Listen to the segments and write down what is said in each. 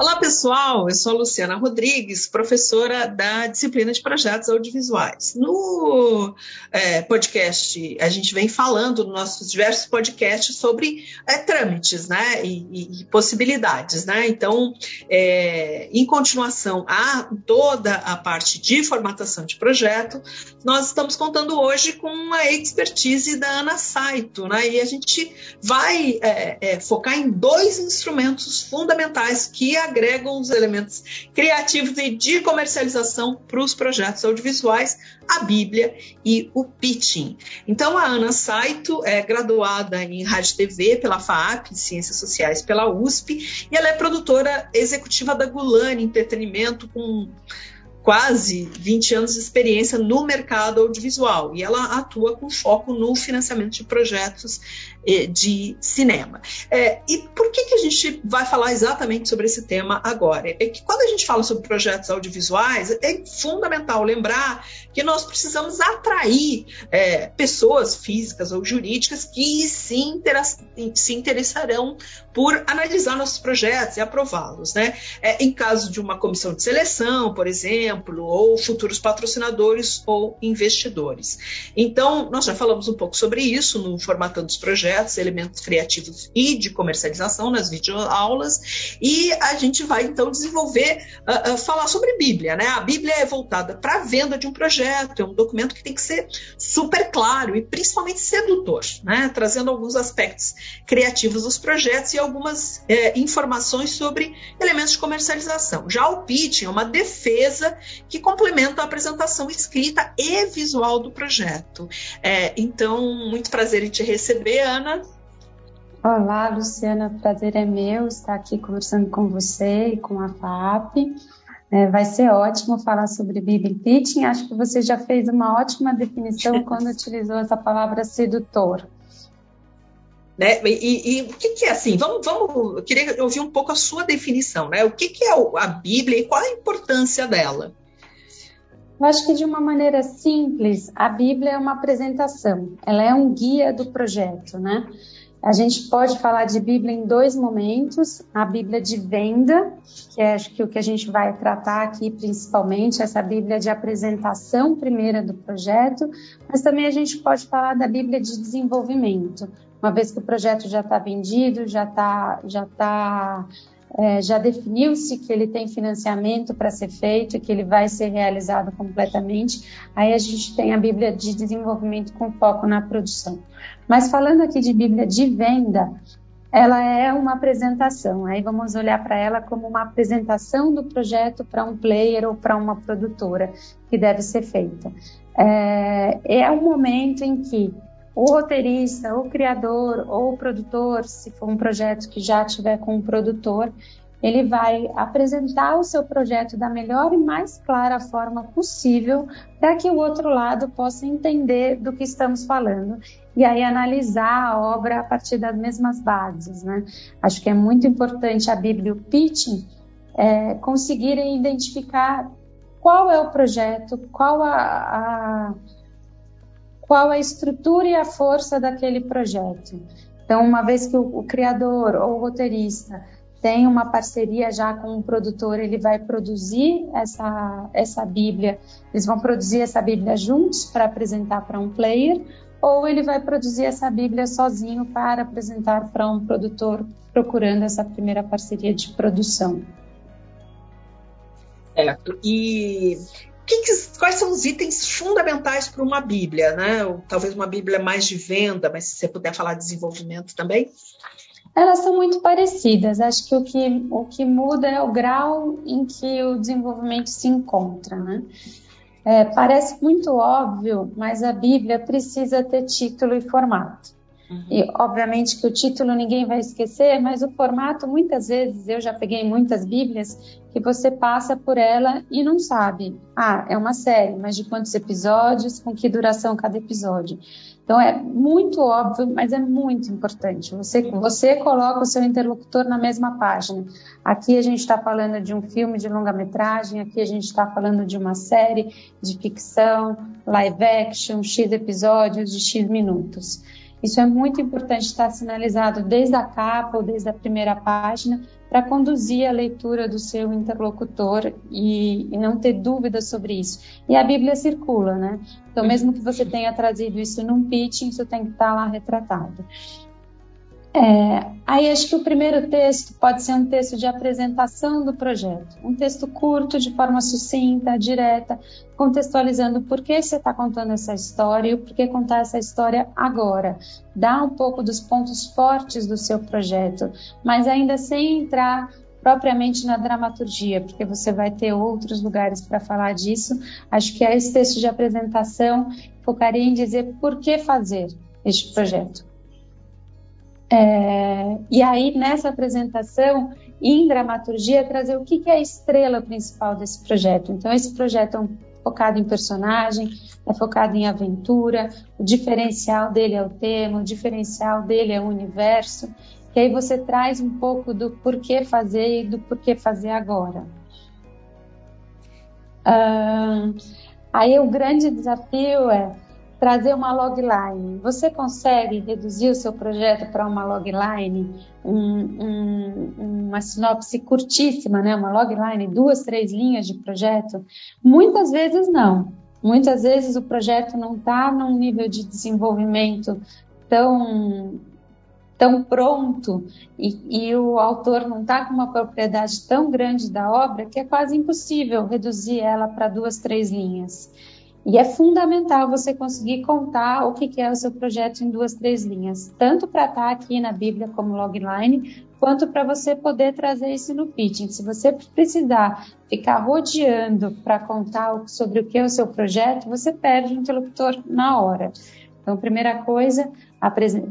Olá, pessoal. Eu sou a Luciana Rodrigues, professora da disciplina de projetos audiovisuais. No é, podcast, a gente vem falando nos nossos diversos podcasts sobre é, trâmites né, e, e, possibilidades. Né? Então, é, em continuação a toda a parte de formatação de projeto, nós estamos contando hoje com a expertise da Ana Saito. Né? E a gente vai é, é, focar em dois instrumentos fundamentais que a agregam os elementos criativos e de comercialização para os projetos audiovisuais, a Bíblia e o pitching. Então, a Ana Saito é graduada em Rádio TV pela FAAP, Ciências Sociais pela USP, e ela é produtora executiva da Gulani Entretenimento, com quase 20 anos de experiência no mercado audiovisual e ela atua com foco no financiamento de projetos de cinema. É, e por que, que a gente vai falar exatamente sobre esse tema agora? É que quando a gente fala sobre projetos audiovisuais, é fundamental lembrar que nós precisamos atrair é, pessoas físicas ou jurídicas que se, se interessarão por analisar nossos projetos e aprová-los. Né? É, em caso de uma comissão de seleção, por exemplo, ou futuros patrocinadores ou investidores. Então, nós já falamos um pouco sobre isso no Formatando os Projetos, elementos criativos e de comercialização nas videoaulas, e a gente vai então desenvolver, uh, uh, falar sobre Bíblia. Né? A Bíblia é voltada para a venda de um projeto, é um documento que tem que ser super claro e principalmente sedutor, né? trazendo alguns aspectos criativos dos projetos e algumas é, informações sobre elementos de comercialização. Já o pitching é uma defesa que complementa a apresentação escrita e visual do projeto. É, então, muito prazer em te receber, Ana. Olá, Luciana, prazer é meu estar aqui conversando com você e com a FAP. É, vai ser ótimo falar sobre Bible Pitching. Acho que você já fez uma ótima definição quando utilizou essa palavra sedutor. Né? E, e, o que, que, é assim? Vamos, vamos, eu queria ouvir um pouco a sua definição, né? O que, que é a Bíblia e qual a importância dela? Eu acho que de uma maneira simples, a Bíblia é uma apresentação, ela é um guia do projeto, né? A gente pode falar de Bíblia em dois momentos: a Bíblia de venda, que é acho que o que a gente vai tratar aqui principalmente, essa Bíblia de apresentação primeira do projeto, mas também a gente pode falar da Bíblia de desenvolvimento, uma vez que o projeto já está vendido, já está já tá, é, já definiu-se que ele tem financiamento para ser feito e que ele vai ser realizado completamente, aí a gente tem a Bíblia de desenvolvimento com foco na produção. Mas falando aqui de Bíblia de venda, ela é uma apresentação. Aí vamos olhar para ela como uma apresentação do projeto para um player ou para uma produtora que deve ser feita. É, é um momento em que o roteirista, o criador ou o produtor, se for um projeto que já tiver com um produtor, ele vai apresentar o seu projeto da melhor e mais clara forma possível para que o outro lado possa entender do que estamos falando e aí analisar a obra a partir das mesmas bases, né? Acho que é muito importante a Bíblia e o pitching é, conseguirem identificar qual é o projeto, qual a, a qual a estrutura e a força daquele projeto. Então, uma vez que o, o criador ou o roteirista tem uma parceria já com um produtor, ele vai produzir essa, essa Bíblia, eles vão produzir essa Bíblia juntos para apresentar para um player, ou ele vai produzir essa Bíblia sozinho para apresentar para um produtor procurando essa primeira parceria de produção. Certo. E que quais são os itens fundamentais para uma Bíblia, né? Ou, talvez uma Bíblia mais de venda, mas se você puder falar de desenvolvimento também. Elas são muito parecidas. Acho que o que, o que muda é o grau em que o desenvolvimento se encontra, né? É, parece muito óbvio, mas a Bíblia precisa ter título e formato. Uhum. E, obviamente, que o título ninguém vai esquecer, mas o formato, muitas vezes, eu já peguei muitas Bíblias que você passa por ela e não sabe. Ah, é uma série, mas de quantos episódios, com que duração cada episódio. Então, é muito óbvio, mas é muito importante. Você, você coloca o seu interlocutor na mesma página. Aqui a gente está falando de um filme de longa-metragem, aqui a gente está falando de uma série de ficção, live action, X episódios de X minutos. Isso é muito importante estar sinalizado desde a capa ou desde a primeira página para conduzir a leitura do seu interlocutor e, e, não ter dúvidas sobre isso. E a Bíblia circula, né? Então, mesmo que você tenha trazido isso num pitching, isso tem que estar lá retratado. É, aí acho que o primeiro texto pode ser um texto de apresentação do projeto, um texto curto, de forma sucinta, direta, contextualizando por que você está contando essa história e por que contar essa história agora. Dá um pouco dos pontos fortes do seu projeto, mas ainda sem entrar propriamente na dramaturgia, porque você vai ter outros lugares para falar disso. Acho que esse texto de apresentação focaria em dizer por que fazer este projeto. É, e aí, nessa apresentação, em dramaturgia, trazer o que, que é a estrela principal desse projeto. Então, esse projeto é um, focado em personagem, é focado em aventura, o diferencial dele é o tema, o diferencial dele é o universo, e aí você traz um pouco do porquê fazer e do porquê fazer agora. Aí o grande desafio é trazer uma logline. Você consegue reduzir o seu projeto para uma logline, um, um, uma sinopse curtíssima, né? uma logline, duas, três linhas de projeto? Muitas vezes não. Muitas vezes o projeto não está num nível de desenvolvimento tão tão pronto e, e o autor não está com uma propriedade tão grande da obra que é quase impossível reduzir ela para duas, três linhas. E é fundamental você conseguir contar o que é o seu projeto em duas, três linhas, tanto para estar tá aqui na Bíblia como logline, quanto para você poder trazer isso no pitching. Se você precisar ficar rodeando para contar sobre o que é o seu projeto, você perde o interlocutor na hora. Então, primeira coisa,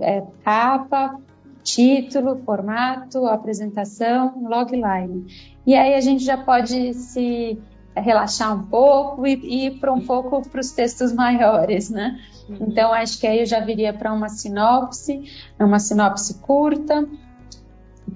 é, capa, título, formato, apresentação, logline. E aí a gente já pode se relaxar um pouco e, e ir para um pouco para os textos maiores, né? Uhum. Então acho que aí eu já viria para uma sinopse, uma sinopse curta,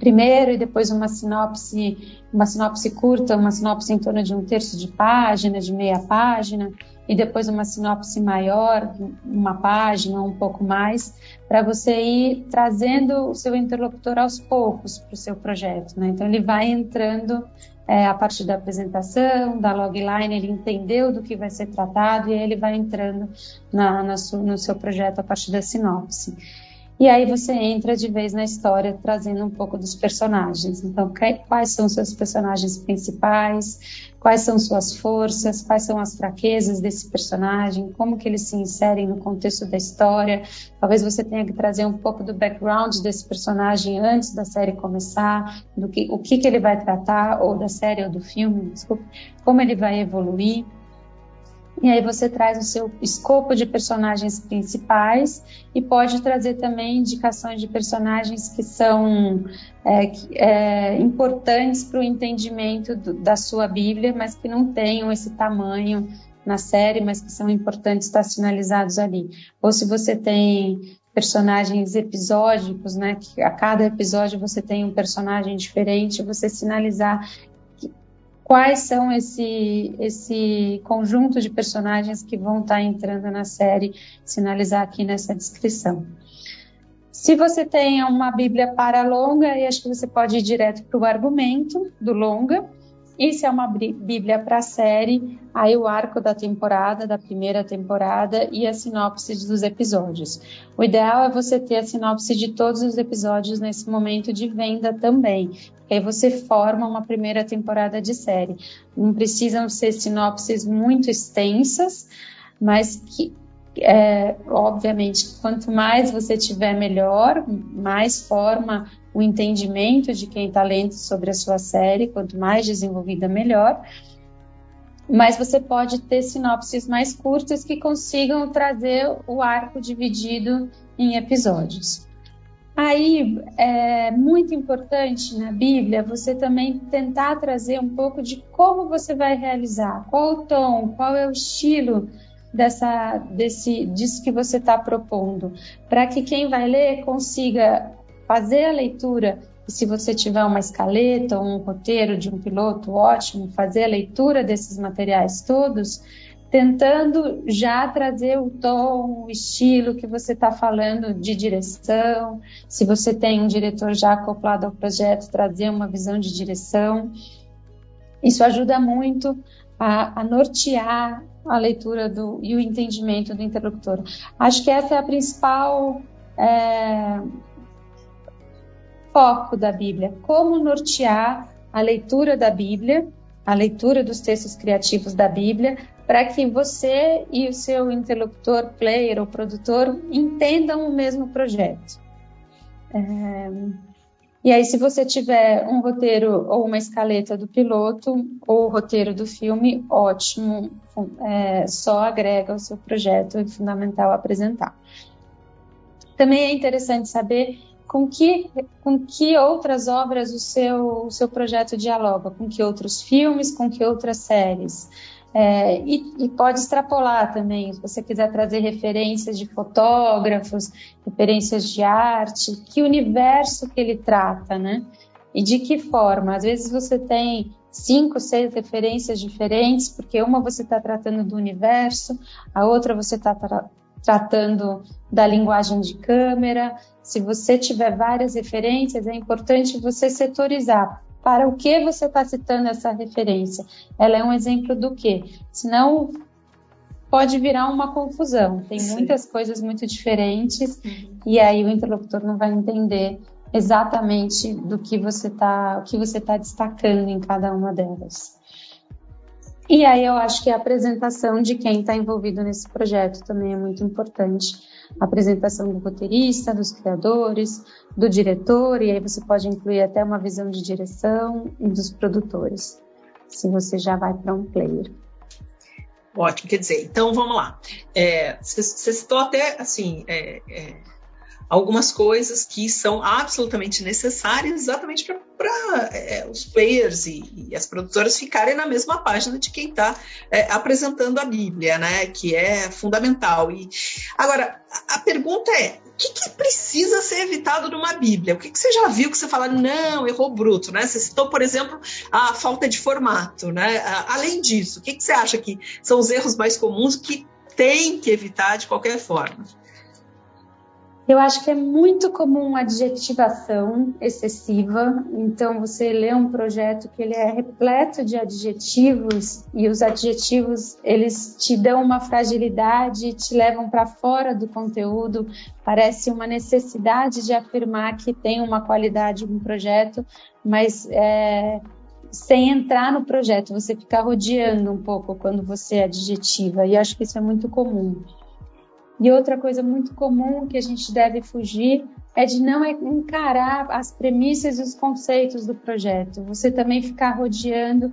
primeiro e depois uma sinopse, uma sinopse curta, uma sinopse em torno de um terço de página, de meia página, e depois uma sinopse maior, uma página, um pouco mais, para você ir trazendo o seu interlocutor aos poucos para o seu projeto. Né? Então ele vai entrando é, a partir da apresentação, da logline, ele entendeu do que vai ser tratado e ele vai entrando na, na su, no seu projeto a partir da sinopse. E aí você entra de vez na história trazendo um pouco dos personagens. Então, quais são seus personagens principais? Quais são suas forças? Quais são as fraquezas desse personagem? Como que eles se inserem no contexto da história? Talvez você tenha que trazer um pouco do background desse personagem antes da série começar, do que o que que ele vai tratar ou da série ou do filme, desculpa, como ele vai evoluir. E aí você traz o seu escopo de personagens principais e pode trazer também indicações de personagens que são é, é, importantes para o entendimento do, da sua Bíblia, mas que não tenham esse tamanho na série, mas que são importantes estar sinalizados ali. Ou se você tem personagens episódicos, né, que a cada episódio você tem um personagem diferente, você sinalizar quais são esse, esse conjunto de personagens que vão estar tá entrando na série, sinalizar aqui nessa descrição. Se você tem uma Bíblia para longa, acho que você pode ir direto para o argumento do longa. Se é uma Bíblia para série, aí o arco da temporada, da primeira temporada e a sinopse dos episódios. O ideal é você ter a sinopse de todos os episódios nesse momento de venda também, aí você forma uma primeira temporada de série. Não precisam ser sinopses muito extensas, mas que, é, obviamente, quanto mais você tiver, melhor, mais forma o entendimento de quem está lendo sobre a sua série, quanto mais desenvolvida, melhor. mas você pode ter sinopses mais curtas que consigam trazer o arco dividido em episódios. Aí é muito importante na Bíblia você também tentar trazer um pouco de como você vai realizar, qual o tom, qual é o estilo dessa, desse, disso que você está propondo, para que quem vai ler consiga fazer a leitura. E se você tiver uma escaleta ou um roteiro de um piloto, ótimo, fazer a leitura desses materiais todos tentando já trazer o tom, o estilo que você está falando de direção. Se você tem um diretor já acoplado ao projeto, trazer uma visão de direção. Isso ajuda muito a, a nortear a leitura do, e o entendimento do interlocutor. Acho que essa é a principal é, foco da Bíblia, como nortear a leitura da Bíblia, a leitura dos textos criativos da Bíblia, para que você e o seu interlocutor, player ou produtor entendam o mesmo projeto. É... E aí, se você tiver um roteiro ou uma escaleta do piloto ou o roteiro do filme, ótimo, é, só agrega o seu projeto, é fundamental apresentar. Também é interessante saber com que, com que outras obras o seu, o seu projeto dialoga, com que outros filmes, com que outras séries. É, e, e, pode extrapolar também, se você quiser trazer referências de fotógrafos, referências de arte, que universo que ele trata, né? E de que forma? Às vezes você tem cinco, seis referências diferentes, porque uma você está tratando do universo, a outra você está tra tratando da linguagem de câmera. Se você tiver várias referências, é importante você setorizar para o que você está citando essa referência? Ela é um exemplo do quê? Senão pode virar uma confusão. Tem Sim. muitas coisas muito diferentes uhum. e aí o interlocutor não vai entender exatamente do que você está, o que você está destacando em cada uma delas. E aí eu acho que a apresentação de quem está envolvido nesse projeto também é muito importante. A apresentação do roteirista, dos criadores, do diretor, e aí você pode incluir até uma visão de direção e dos produtores, se você já vai para um player. Ótimo, quer dizer, então vamos lá. É, você, citou até assim é, é, algumas coisas que são absolutamente necessárias exatamente para é, os players e, e, as produtoras ficarem na mesma página de quem está é, apresentando a Bíblia, né? Que é fundamental. E agora a, pergunta é: o que, que, precisa ser evitado numa Bíblia? O que, que, você já viu que você fala, não, errou bruto, né? Você citou, por exemplo, a falta de formato, né? Além disso, o que, que você acha que são os erros mais comuns que tem que evitar de qualquer forma? Eu acho que é muito comum adjetivação excessiva. Então, você lê um projeto que ele é repleto de adjetivos e os adjetivos eles te dão uma fragilidade, te levam para fora do conteúdo. Parece uma necessidade de afirmar que tem uma qualidade um projeto, mas é, sem entrar no projeto, você fica rodeando um pouco quando você adjetiva. E acho que isso é muito comum. E outra coisa muito comum que a gente deve fugir é de não encarar as premissas e os conceitos do projeto. Você também ficar rodeando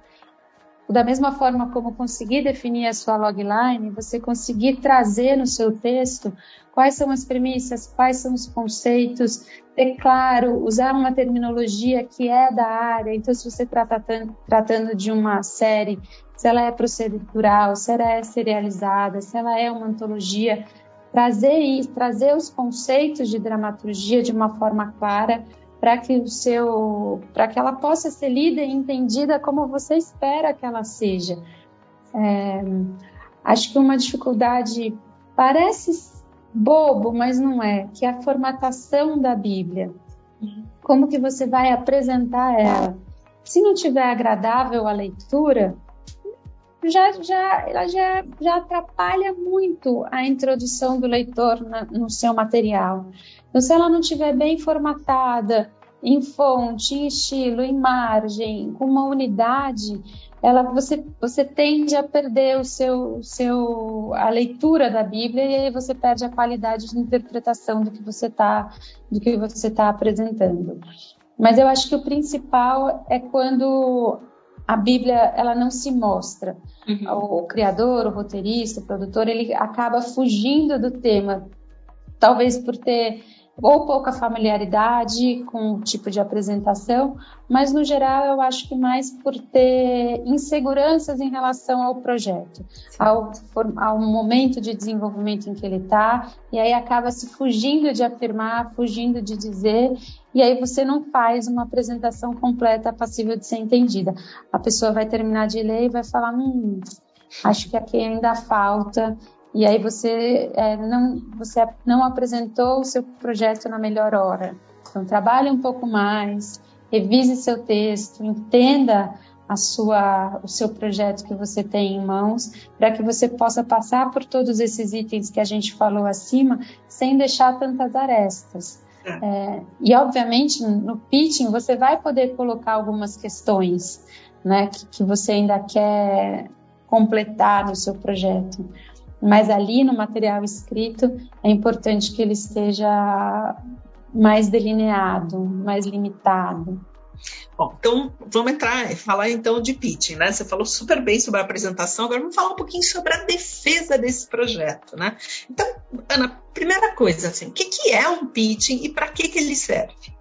da mesma forma como conseguir definir a sua logline, você conseguir trazer no seu texto quais são as premissas, quais são os conceitos, ter claro, usar uma terminologia que é da área. Então, se você está tratando de uma série, se ela é procedural, se ela é serializada, se ela é uma antologia, trazer trazer os conceitos de dramaturgia de uma forma clara para que o seu, para que ela possa ser lida e entendida como você espera que ela seja. É, acho que uma dificuldade parece bobo, mas não é, que é a formatação da Bíblia. Como que você vai apresentar ela? Se não tiver agradável a leitura, já, já, ela já, já atrapalha muito a introdução do leitor na, no seu material. Então, se ela não estiver bem formatada, em fonte, em estilo, em margem, com uma unidade, ela, você, você tende a perder o seu, seu, a leitura da Bíblia e aí você perde a qualidade de interpretação do que você está do que você está apresentando. Mas eu acho que o principal é quando a Bíblia ela não se mostra. Uhum. O, o, criador, o roteirista, o produtor, ele acaba fugindo do tema, talvez por ter ou pouca familiaridade com o tipo de apresentação, mas no geral eu acho que mais por ter inseguranças em relação ao projeto, ao, ao momento de desenvolvimento em que ele está, e aí acaba se fugindo de afirmar, fugindo de dizer, e aí você não faz uma apresentação completa passível de ser entendida. A pessoa vai terminar de ler e vai falar, hum, acho que aqui ainda falta e aí você, é, não, você não apresentou o seu projeto na melhor hora. Então, trabalhe um pouco mais, revise seu texto, entenda a sua, o seu projeto que você tem em mãos, para que você possa passar por todos esses itens que a gente falou acima, sem deixar tantas arestas. É, é e, obviamente, no pitching, você vai poder colocar algumas questões né, que, que você ainda quer completar no seu projeto mas ali no material escrito é importante que ele esteja mais delineado, mais limitado. Bom, então vamos entrar, falar então de pitching, né? Você falou super bem sobre a apresentação, agora vamos falar um pouquinho sobre a defesa desse projeto, né? Então, Ana, primeira coisa, assim, o que, é um pitching e para que ele serve?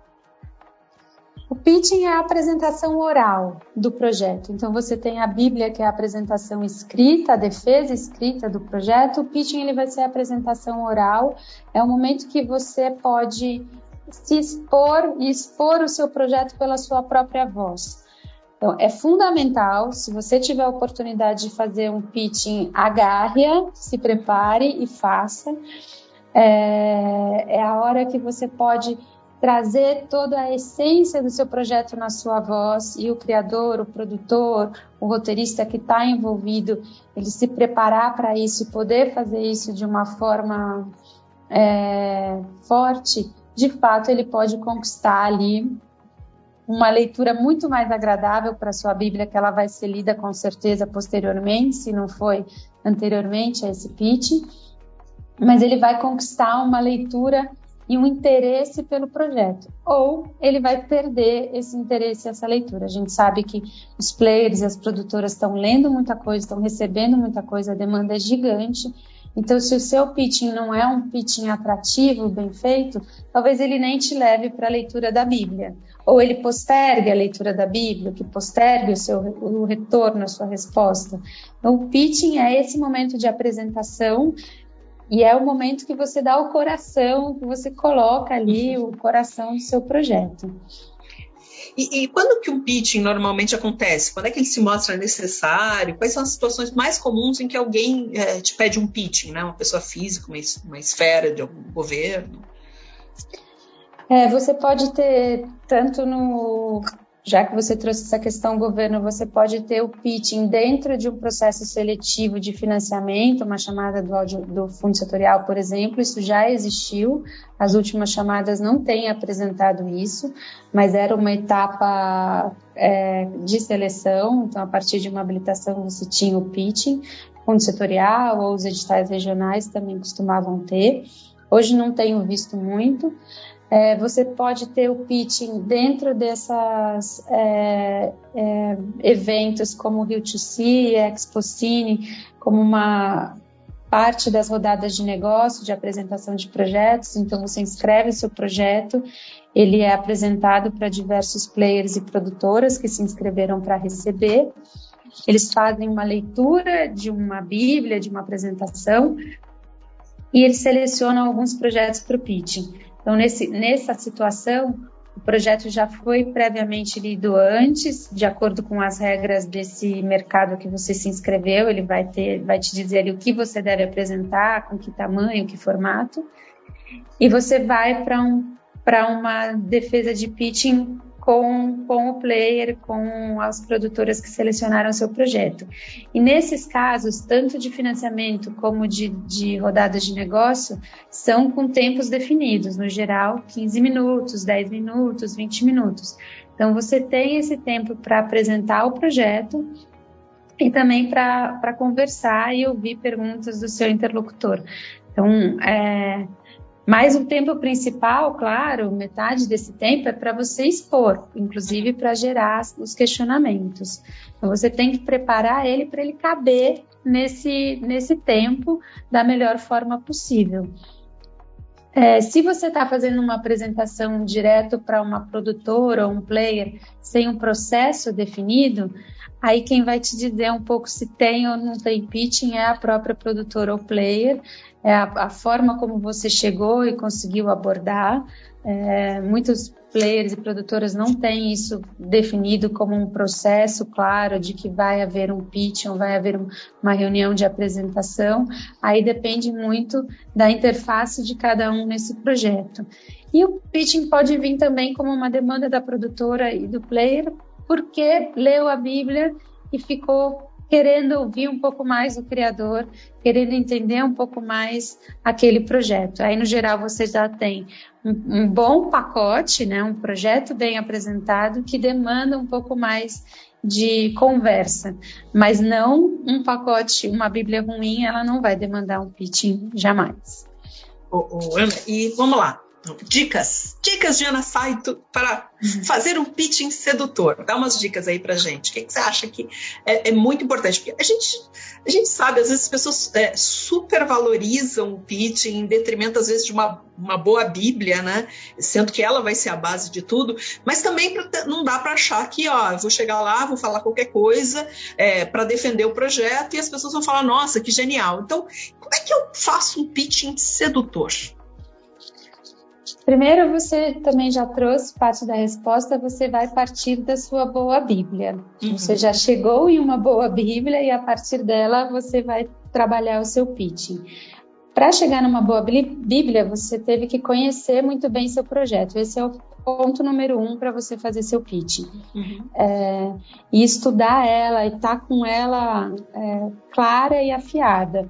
O pitching é a apresentação oral do projeto. Então você tem a Bíblia, que é a apresentação escrita, a defesa escrita do projeto. O pitching ele vai ser a apresentação oral. É o momento que você pode se expor e expor o seu projeto pela sua própria voz. Então, é fundamental, se você tiver a oportunidade de fazer um pitching, agarre-a, se prepare e faça. É, é a hora que você pode trazer toda a essência do seu projeto na sua voz. E o criador, o produtor, o roteirista que está envolvido, ele se preparar para isso e poder fazer isso de uma forma é, forte, de fato ele pode conquistar ali uma leitura muito mais agradável para sua Bíblia, que ela vai ser lida com certeza posteriormente, se não foi anteriormente a esse pitch, mas ele vai conquistar uma leitura e um interesse pelo projeto, ou ele vai perder esse interesse, essa leitura. A gente sabe que os players e as produtoras estão lendo muita coisa, estão recebendo muita coisa, a demanda é gigante. Então, se o seu pitching não é um pitching atrativo, bem feito, talvez ele nem te leve para a leitura da Bíblia. Ou ele postergue a leitura da Bíblia, que postergue o seu o retorno, a sua resposta. Então, o pitching é esse momento de apresentação e é o momento que você dá o coração, que você coloca ali o coração do seu projeto. E, e, quando que um pitching normalmente acontece? Quando é que ele se mostra necessário? Quais são as situações mais comuns em que alguém é, te pede um pitching, né? Uma pessoa física, uma, uma esfera de algum governo? É, você pode ter tanto no já que você trouxe essa questão governo, você pode ter o pitching dentro de um processo seletivo de financiamento, uma chamada do, audio, do fundo setorial, por exemplo, isso já existiu. As últimas chamadas não têm apresentado isso, mas era uma etapa é, de seleção, então a partir de uma habilitação você tinha o pitching, fundo setorial ou os editais regionais também costumavam ter. Hoje não tenho visto muito. É, você pode ter o pitching dentro desses é, é, eventos como o Rio 2 c Expo Cine, como uma parte das rodadas de negócio, de apresentação de projetos. Então, você inscreve seu projeto, ele é apresentado para diversos players e produtoras que se inscreveram para receber. Eles fazem uma leitura de uma Bíblia, de uma apresentação, e eles selecionam alguns projetos para o pitching. Então, nesse, nessa situação, o projeto já foi previamente lido antes, de acordo com as regras desse mercado que você se inscreveu. Ele vai ter, vai te dizer ali o que você deve apresentar, com que tamanho, que formato. E você vai para um, uma defesa de pitching com, com o player, com as produtoras que selecionaram seu projeto. E nesses casos, tanto de financiamento como de, de rodadas de negócio, são com tempos definidos, no geral, 15 minutos, 10 minutos, 20 minutos. Então, você tem esse tempo para apresentar o projeto e também para conversar e ouvir perguntas do seu interlocutor. Então, é, Mas o tempo principal, claro, metade desse tempo é para você expor, inclusive para gerar os questionamentos. Então você tem que preparar ele para ele caber nesse, nesse tempo da melhor forma possível. É, se você está fazendo uma apresentação direto para uma produtora ou um player sem um processo definido, aí quem vai te dizer um pouco se tem ou não tem pitching é a própria produtora ou player, é a, a forma como você chegou e conseguiu abordar. É, muitos players e produtoras não têm isso definido como um processo claro de que vai haver um pitch ou vai haver uma reunião de apresentação. Aí depende muito da interface de cada um nesse projeto. E o pitching pode vir também como uma demanda da produtora e do player, porque leu a Bíblia e ficou querendo ouvir um pouco mais o criador, querendo entender um pouco mais aquele projeto. Aí, no geral, você já tem um, um bom pacote, né, um projeto bem apresentado que demanda um pouco mais de conversa, mas não um pacote, uma Bíblia ruim, ela não vai demandar um pitching jamais. Oh, oh, e vamos lá, dicas, dicas de Ana Saito para fazer um pitching sedutor. Dá umas dicas aí para gente. O que, que você acha que é, é, muito importante? Porque a gente, a gente sabe, às vezes as pessoas é, supervalorizam o pitching em detrimento, às vezes, de uma, uma boa Bíblia, né? Sendo que ela vai ser a base de tudo. Mas também não dá para achar que, ó, eu vou chegar lá, vou falar qualquer coisa é, para defender o projeto e as pessoas vão falar, nossa, que genial. Então, como é que eu faço um pitching sedutor? Primeiro, você também já trouxe parte da resposta, você vai partir da sua boa Bíblia. Uhum. Você já chegou em uma boa Bíblia e a partir dela você vai trabalhar o seu pitching. Para chegar numa boa Bíblia, você teve que conhecer muito bem seu projeto. Esse é o ponto número um para você fazer seu pitching. Uhum. É, e estudar ela e estar tá com ela é, clara e afiada.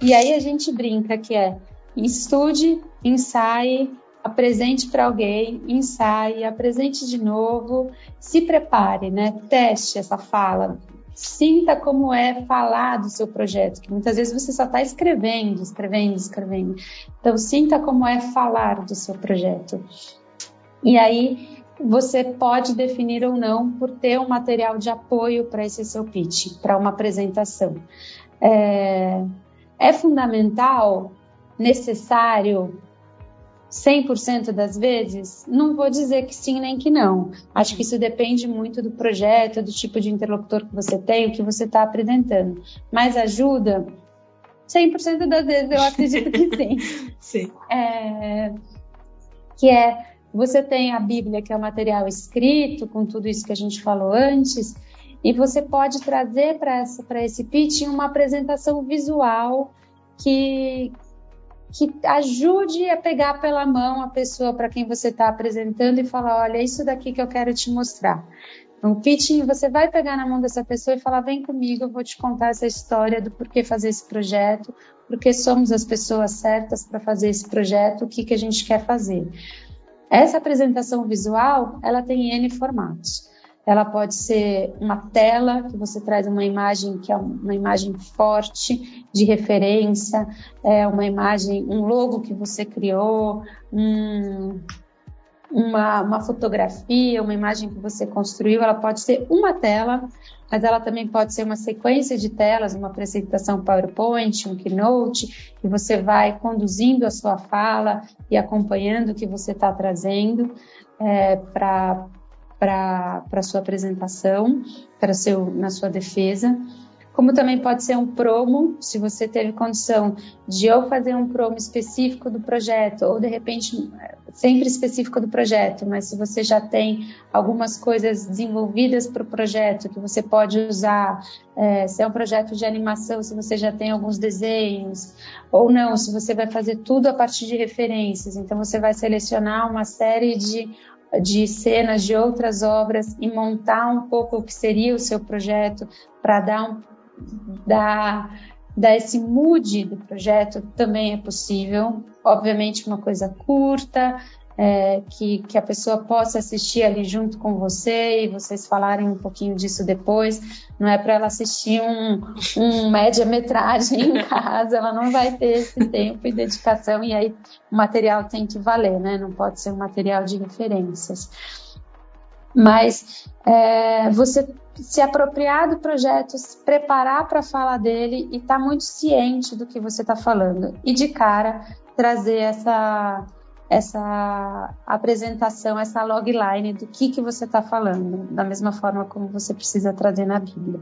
E aí a gente brinca que é estude, ensaie, apresente para alguém, ensaie, apresente de novo, se prepare, né? Teste essa fala. Sinta como é falar do seu projeto, que muitas vezes você só está escrevendo, escrevendo, escrevendo. Então, sinta como é falar do seu projeto. E aí, você pode definir ou não por ter um material de apoio para esse seu pitch, para uma apresentação. É, é fundamental, necessário 100% das vezes? Não vou dizer que sim nem que não. Acho que isso depende muito do projeto, do tipo de interlocutor que você tem, o que você está apresentando. Mas ajuda? 100% das vezes eu acredito que sim. sim. É, que é, você tem a Bíblia, que é o material escrito, com tudo isso que a gente falou antes, e você pode trazer para esse pitch uma apresentação visual que, que ajude a pegar pela mão a pessoa para quem você está apresentando e falar: olha, é isso daqui que eu quero te mostrar. No pitching, você vai pegar na mão dessa pessoa e falar: vem comigo, eu vou te contar essa história do porquê fazer esse projeto, porque somos as pessoas certas para fazer esse projeto, o que, que a gente quer fazer. Essa apresentação visual, ela tem N formatos. Ela pode ser uma tela que você traz uma imagem que é uma imagem forte de referência, é uma imagem, um logo que você criou, um, uma, uma fotografia, uma imagem que você construiu. Ela pode ser uma tela, mas ela também pode ser uma sequência de telas, uma apresentação PowerPoint, um Keynote, e você vai conduzindo a sua fala e acompanhando o que você está trazendo é, para para sua apresentação, para seu, na sua defesa. Como também pode ser um promo, se você teve condição de ou fazer um promo específico do projeto, ou de repente sempre específico do projeto, mas se você já tem algumas coisas desenvolvidas para o projeto que você pode usar, é, se é um projeto de animação, se você já tem alguns desenhos, ou não, se você vai fazer tudo a partir de referências, então você vai selecionar uma série de de cenas de outras obras e montar um pouco o que seria o seu projeto para dar, um, dar, dar esse mood do projeto também é possível. Obviamente, uma coisa curta, é, que, que a pessoa possa assistir ali junto com você e vocês falarem um pouquinho disso depois. Não é para ela assistir um, um média-metragem em casa, ela não vai ter esse tempo e dedicação, e aí o material tem que valer, né? Não pode ser um material de referências. Mas é, você se apropriar do projeto, se preparar para falar dele e estar tá muito ciente do que você está falando. E de cara trazer essa essa apresentação, essa logline do que, que você está falando, da mesma forma como você precisa trazer na Bíblia.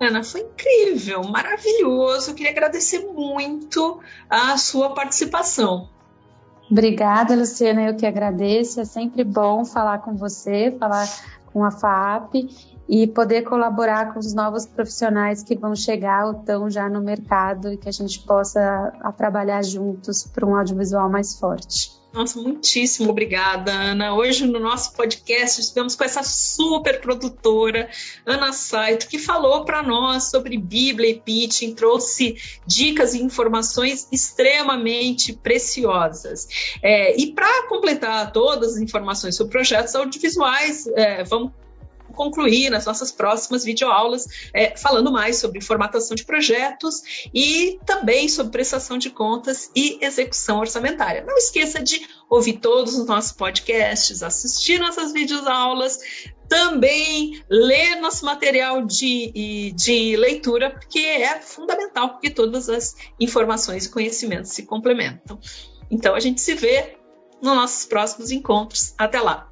Ana, foi incrível, maravilhoso. Eu queria agradecer muito a sua participação. Obrigada, Luciana. Eu que agradeço. É sempre bom falar com você, falar com a FAP e poder colaborar com os novos profissionais que vão chegar ou estão já no mercado e que a gente possa a trabalhar juntos para um audiovisual mais forte. Nossa, muitíssimo obrigada, Ana. Hoje no nosso podcast estivemos com essa super produtora, Ana Saito, que falou para nós sobre Bíblia e pitching, trouxe dicas e informações extremamente preciosas. É, e para completar todas as informações sobre projetos audiovisuais, é, vamos concluir nas nossas próximas videoaulas, é, falando mais sobre formatação de projetos e também sobre prestação de contas e execução orçamentária. Não esqueça de ouvir todos os nossos podcasts, assistir nossas videoaulas, também ler nosso material de, de leitura, porque é fundamental que todas as informações e conhecimentos se complementam. Então a gente se vê nos nossos próximos encontros. Até lá!